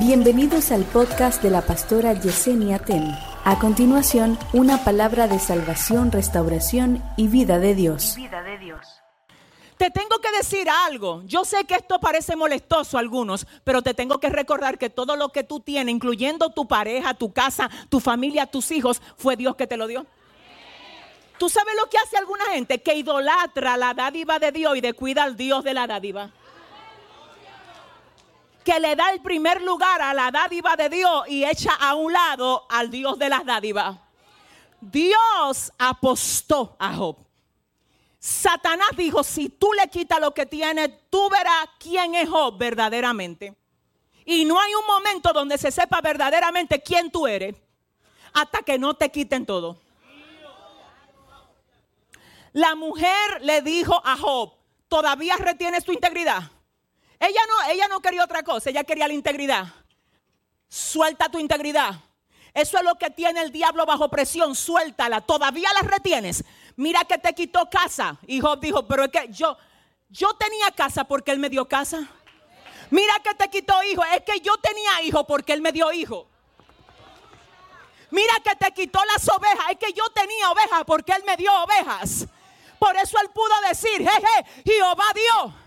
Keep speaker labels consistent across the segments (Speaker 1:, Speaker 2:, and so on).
Speaker 1: Bienvenidos al podcast de la pastora Yesenia Ten. A continuación, una palabra de salvación, restauración y vida de Dios.
Speaker 2: vida de Dios.
Speaker 3: Te tengo que decir algo. Yo sé que esto parece molestoso a algunos, pero te tengo que recordar que todo lo que tú tienes, incluyendo tu pareja, tu casa, tu familia, tus hijos, fue Dios que te lo dio. ¿Tú sabes lo que hace alguna gente? Que idolatra la dádiva de Dios y descuida al Dios de la dádiva. Que le da el primer lugar a la dádiva de Dios y echa a un lado al Dios de las dádivas. Dios apostó a Job. Satanás dijo, si tú le quitas lo que tiene, tú verás quién es Job verdaderamente. Y no hay un momento donde se sepa verdaderamente quién tú eres hasta que no te quiten todo. La mujer le dijo a Job, ¿todavía retienes tu integridad? Ella no, ella no quería otra cosa, ella quería la integridad. Suelta tu integridad. Eso es lo que tiene el diablo bajo presión, suéltala. Todavía la retienes. Mira que te quitó casa. Y Job dijo, pero es que yo, yo tenía casa porque él me dio casa. Mira que te quitó hijo. Es que yo tenía hijo porque él me dio hijo. Mira que te quitó las ovejas. Es que yo tenía ovejas porque él me dio ovejas. Por eso él pudo decir, jeje, Jehová dio.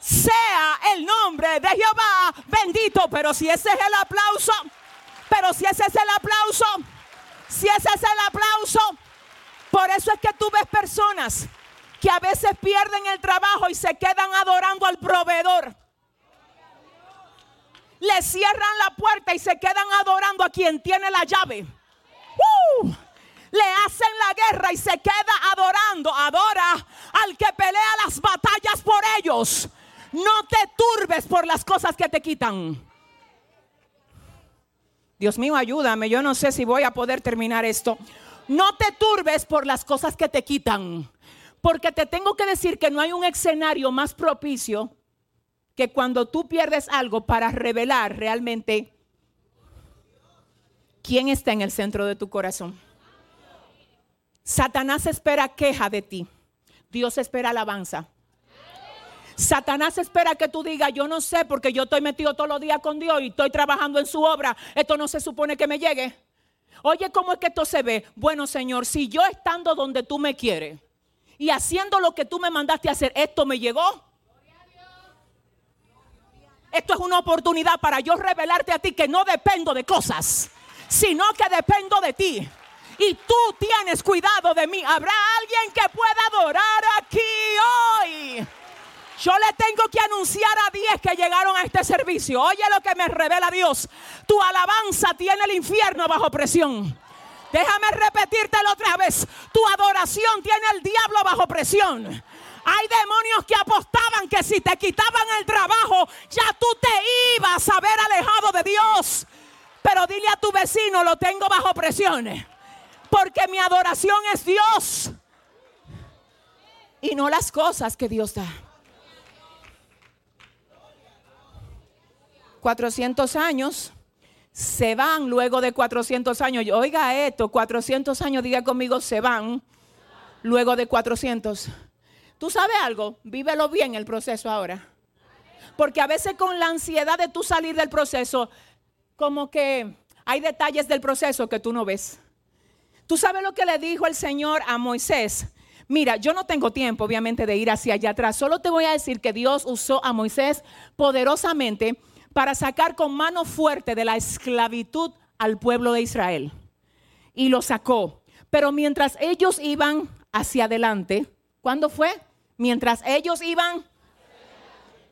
Speaker 3: Sea el nombre de Jehová bendito. Pero si ese es el aplauso, pero si ese es el aplauso, si ese es el aplauso, por eso es que tú ves personas que a veces pierden el trabajo y se quedan adorando al proveedor. Le cierran la puerta y se quedan adorando a quien tiene la llave. ¡Uh! Le hacen la guerra y se queda adorando. Adora al que pelea las batallas por ellos. No te turbes por las cosas que te quitan. Dios mío, ayúdame. Yo no sé si voy a poder terminar esto. No te turbes por las cosas que te quitan. Porque te tengo que decir que no hay un escenario más propicio que cuando tú pierdes algo para revelar realmente quién está en el centro de tu corazón. Satanás espera queja de ti. Dios espera alabanza. Satanás espera que tú digas, yo no sé porque yo estoy metido todos los días con Dios y estoy trabajando en su obra. Esto no se supone que me llegue. Oye, ¿cómo es que esto se ve? Bueno, Señor, si yo estando donde tú me quieres y haciendo lo que tú me mandaste a hacer, esto me llegó. Esto es una oportunidad para yo revelarte a ti que no dependo de cosas, sino que dependo de ti. Y tú tienes cuidado de mí. ¿Habrá alguien que pueda adorar aquí hoy? Yo le tengo que anunciar a 10 que llegaron a este servicio. Oye lo que me revela Dios. Tu alabanza tiene el infierno bajo presión. Déjame repetírtelo otra vez. Tu adoración tiene el diablo bajo presión. Hay demonios que apostaban que si te quitaban el trabajo, ya tú te ibas a ver alejado de Dios. Pero dile a tu vecino, lo tengo bajo presión. Porque mi adoración es Dios. Y no las cosas que Dios da. 400 años se van luego de 400 años. Oiga esto, 400 años, diga conmigo, se van luego de 400. ¿Tú sabes algo? Vívelo bien el proceso ahora. Porque a veces con la ansiedad de tú salir del proceso, como que hay detalles del proceso que tú no ves. ¿Tú sabes lo que le dijo el Señor a Moisés? Mira, yo no tengo tiempo, obviamente, de ir hacia allá atrás. Solo te voy a decir que Dios usó a Moisés poderosamente para sacar con mano fuerte de la esclavitud al pueblo de Israel. Y lo sacó. Pero mientras ellos iban hacia adelante, ¿cuándo fue? Mientras ellos iban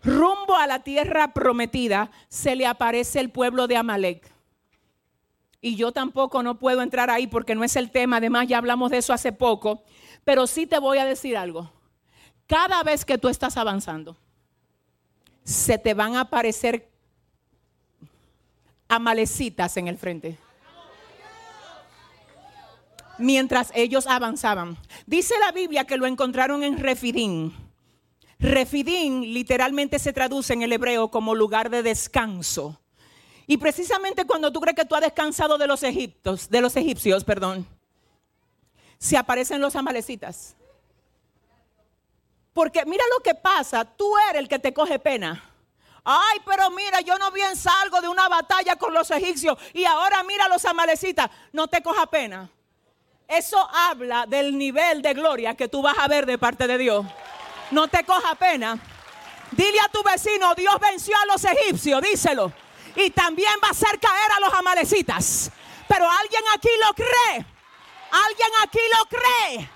Speaker 3: rumbo a la tierra prometida, se le aparece el pueblo de Amalek. Y yo tampoco no puedo entrar ahí porque no es el tema, además ya hablamos de eso hace poco, pero sí te voy a decir algo. Cada vez que tú estás avanzando, se te van a aparecer amalecitas en el frente. Mientras ellos avanzaban. Dice la Biblia que lo encontraron en Refidín. Refidín literalmente se traduce en el hebreo como lugar de descanso. Y precisamente cuando tú crees que tú has descansado de los egiptos, de los egipcios, perdón, se aparecen los amalecitas. Porque mira lo que pasa, tú eres el que te coge pena. Ay, pero mira, yo no bien salgo de una batalla con los egipcios y ahora mira los amalecitas. No te coja pena. Eso habla del nivel de gloria que tú vas a ver de parte de Dios. No te coja pena. Dile a tu vecino, Dios venció a los egipcios, díselo. Y también va a hacer caer a los amalecitas. Pero alguien aquí lo cree. Alguien aquí lo cree.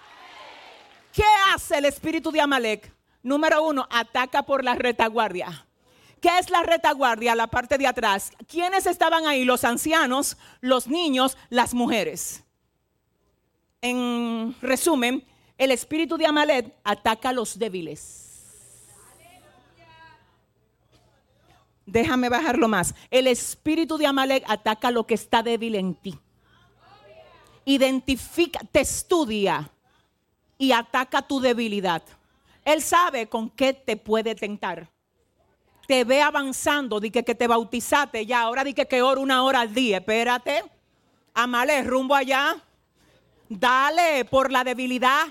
Speaker 3: ¿Qué hace el espíritu de Amalek? Número uno, ataca por la retaguardia. ¿Qué es la retaguardia? La parte de atrás. ¿Quiénes estaban ahí? Los ancianos, los niños, las mujeres. En resumen, el espíritu de Amalek ataca a los débiles. Déjame bajarlo más. El espíritu de Amalek ataca lo que está débil en ti. Identifica, te estudia y ataca tu debilidad. Él sabe con qué te puede tentar. Te ve avanzando, di que, te bautizaste ya, ahora di que, que ora una hora al día. Espérate, Amalek, rumbo allá. Dale por la debilidad,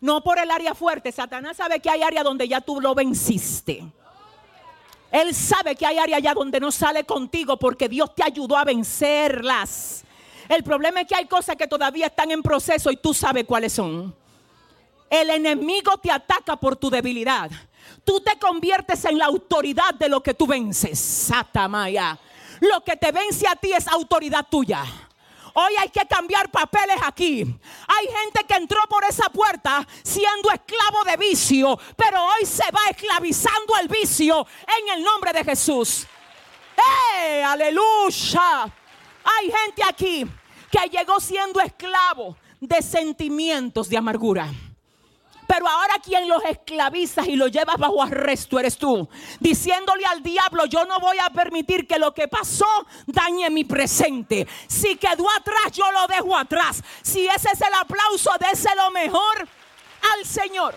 Speaker 3: no por el área fuerte. Satanás sabe que hay área donde ya tú lo venciste. Él sabe que hay área allá donde no sale contigo porque Dios te ayudó a vencerlas. El problema es que hay cosas que todavía están en proceso y tú sabes cuáles son. El enemigo te ataca por tu debilidad. Tú te conviertes en la autoridad de lo que tú vences. Satamaya. Lo que te vence a ti es autoridad tuya. Hoy hay que cambiar papeles aquí. Hay gente que entró por esa puerta siendo esclavo de vicio, pero hoy se va esclavizando el vicio en el nombre de Jesús. ¡Eh! ¡Aleluya! Hay gente aquí que llegó siendo esclavo de sentimientos de amargura. Pero ahora quien los esclavizas y los llevas bajo arresto eres tú. Diciéndole al diablo, yo no voy a permitir que lo que pasó dañe mi presente. Si quedó atrás, yo lo dejo atrás. Si ese es el aplauso, lo mejor al Señor.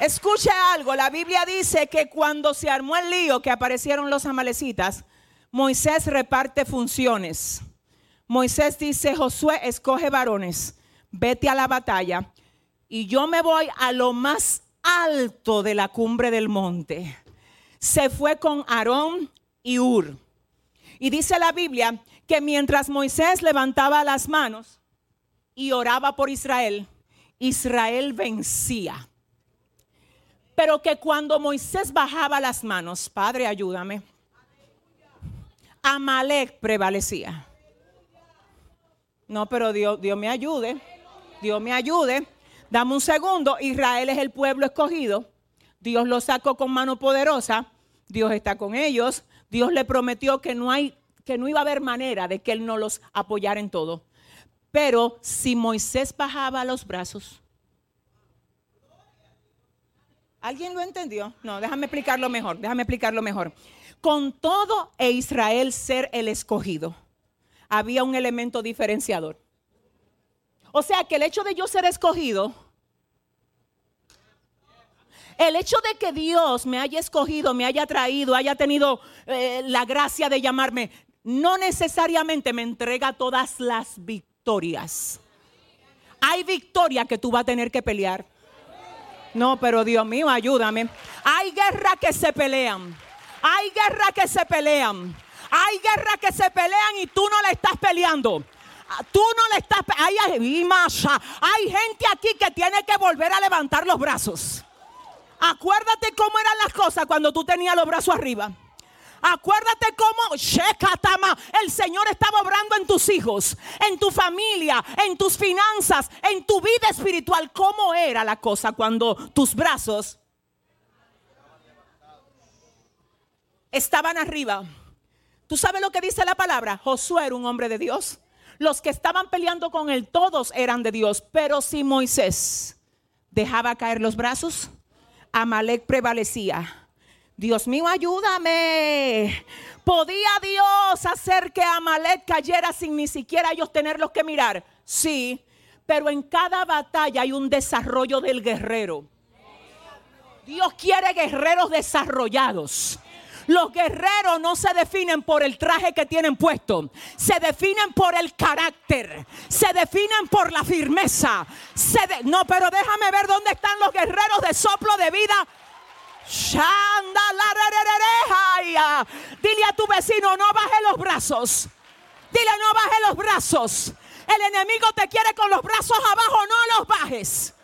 Speaker 3: Escuche algo, la Biblia dice que cuando se armó el lío que aparecieron los amalecitas, Moisés reparte funciones. Moisés dice, Josué, escoge varones, vete a la batalla y yo me voy a lo más alto de la cumbre del monte. Se fue con Aarón y Ur. Y dice la Biblia que mientras Moisés levantaba las manos y oraba por Israel, Israel vencía. Pero que cuando Moisés bajaba las manos, Padre, ayúdame, Amalek prevalecía. No, pero Dios, Dios me ayude. Dios me ayude. Dame un segundo. Israel es el pueblo escogido. Dios lo sacó con mano poderosa. Dios está con ellos. Dios le prometió que no hay que no iba a haber manera de que él no los apoyara en todo. Pero si Moisés bajaba los brazos, ¿alguien lo entendió? No, déjame explicarlo mejor, déjame explicarlo mejor. Con todo e Israel ser el escogido, había un elemento diferenciador. O sea que el hecho de yo ser escogido, el hecho de que Dios me haya escogido, me haya traído, haya tenido eh, la gracia de llamarme, no necesariamente me entrega todas las victorias. Hay victoria que tú vas a tener que pelear. No, pero Dios mío, ayúdame. Hay guerra que se pelean. Hay guerra que se pelean. Hay guerras que se pelean y tú no la estás peleando. Ah, tú no le estás. Hay, hay gente aquí que tiene que volver a levantar los brazos. Acuérdate cómo eran las cosas cuando tú tenías los brazos arriba. Acuérdate cómo el Señor estaba obrando en tus hijos, en tu familia, en tus finanzas, en tu vida espiritual. ¿Cómo era la cosa cuando tus brazos estaban arriba? ¿Tú sabes lo que dice la palabra? Josué era un hombre de Dios. Los que estaban peleando con él, todos eran de Dios. Pero si Moisés dejaba caer los brazos, Amalek prevalecía. Dios mío, ayúdame. ¿Podía Dios hacer que Amalek cayera sin ni siquiera ellos tenerlos que mirar? Sí, pero en cada batalla hay un desarrollo del guerrero. Dios quiere guerreros desarrollados. Los guerreros no se definen por el traje que tienen puesto, se definen por el carácter, se definen por la firmeza. no, pero déjame ver dónde están los guerreros de soplo de vida. Dile a tu vecino, no baje los brazos. Dile, no baje los brazos. El enemigo te quiere con los brazos abajo, no los bajes.